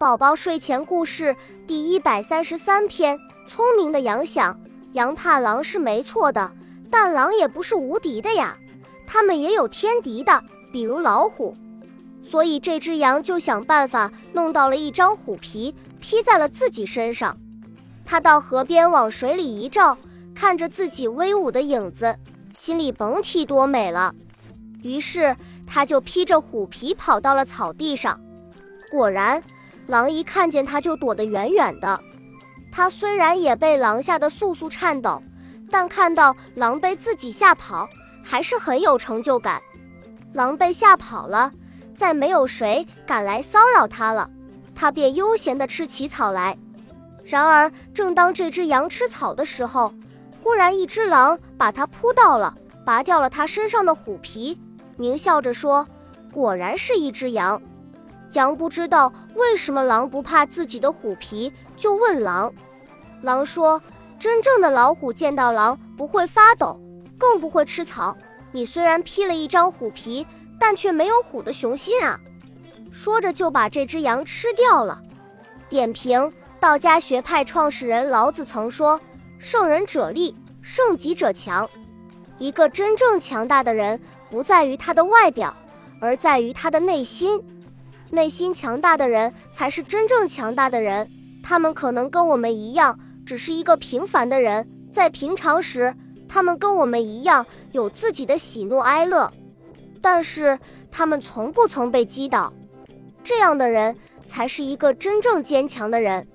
宝宝睡前故事第一百三十三篇：聪明的羊想，羊怕狼是没错的，但狼也不是无敌的呀，它们也有天敌的，比如老虎。所以这只羊就想办法弄到了一张虎皮，披在了自己身上。它到河边往水里一照，看着自己威武的影子，心里甭提多美了。于是它就披着虎皮跑到了草地上，果然。狼一看见它就躲得远远的，它虽然也被狼吓得簌簌颤抖，但看到狼被自己吓跑，还是很有成就感。狼被吓跑了，再没有谁敢来骚扰它了，它便悠闲地吃起草来。然而，正当这只羊吃草的时候，忽然一只狼把它扑到了，拔掉了它身上的虎皮，狞笑着说：“果然是一只羊。”羊不知道为什么狼不怕自己的虎皮，就问狼。狼说：“真正的老虎见到狼不会发抖，更不会吃草。你虽然披了一张虎皮，但却没有虎的雄心啊！”说着就把这只羊吃掉了。点评：道家学派创始人老子曾说：“胜人者力，胜己者强。”一个真正强大的人，不在于他的外表，而在于他的内心。内心强大的人才是真正强大的人。他们可能跟我们一样，只是一个平凡的人，在平常时，他们跟我们一样有自己的喜怒哀乐，但是他们从不曾被击倒。这样的人才是一个真正坚强的人。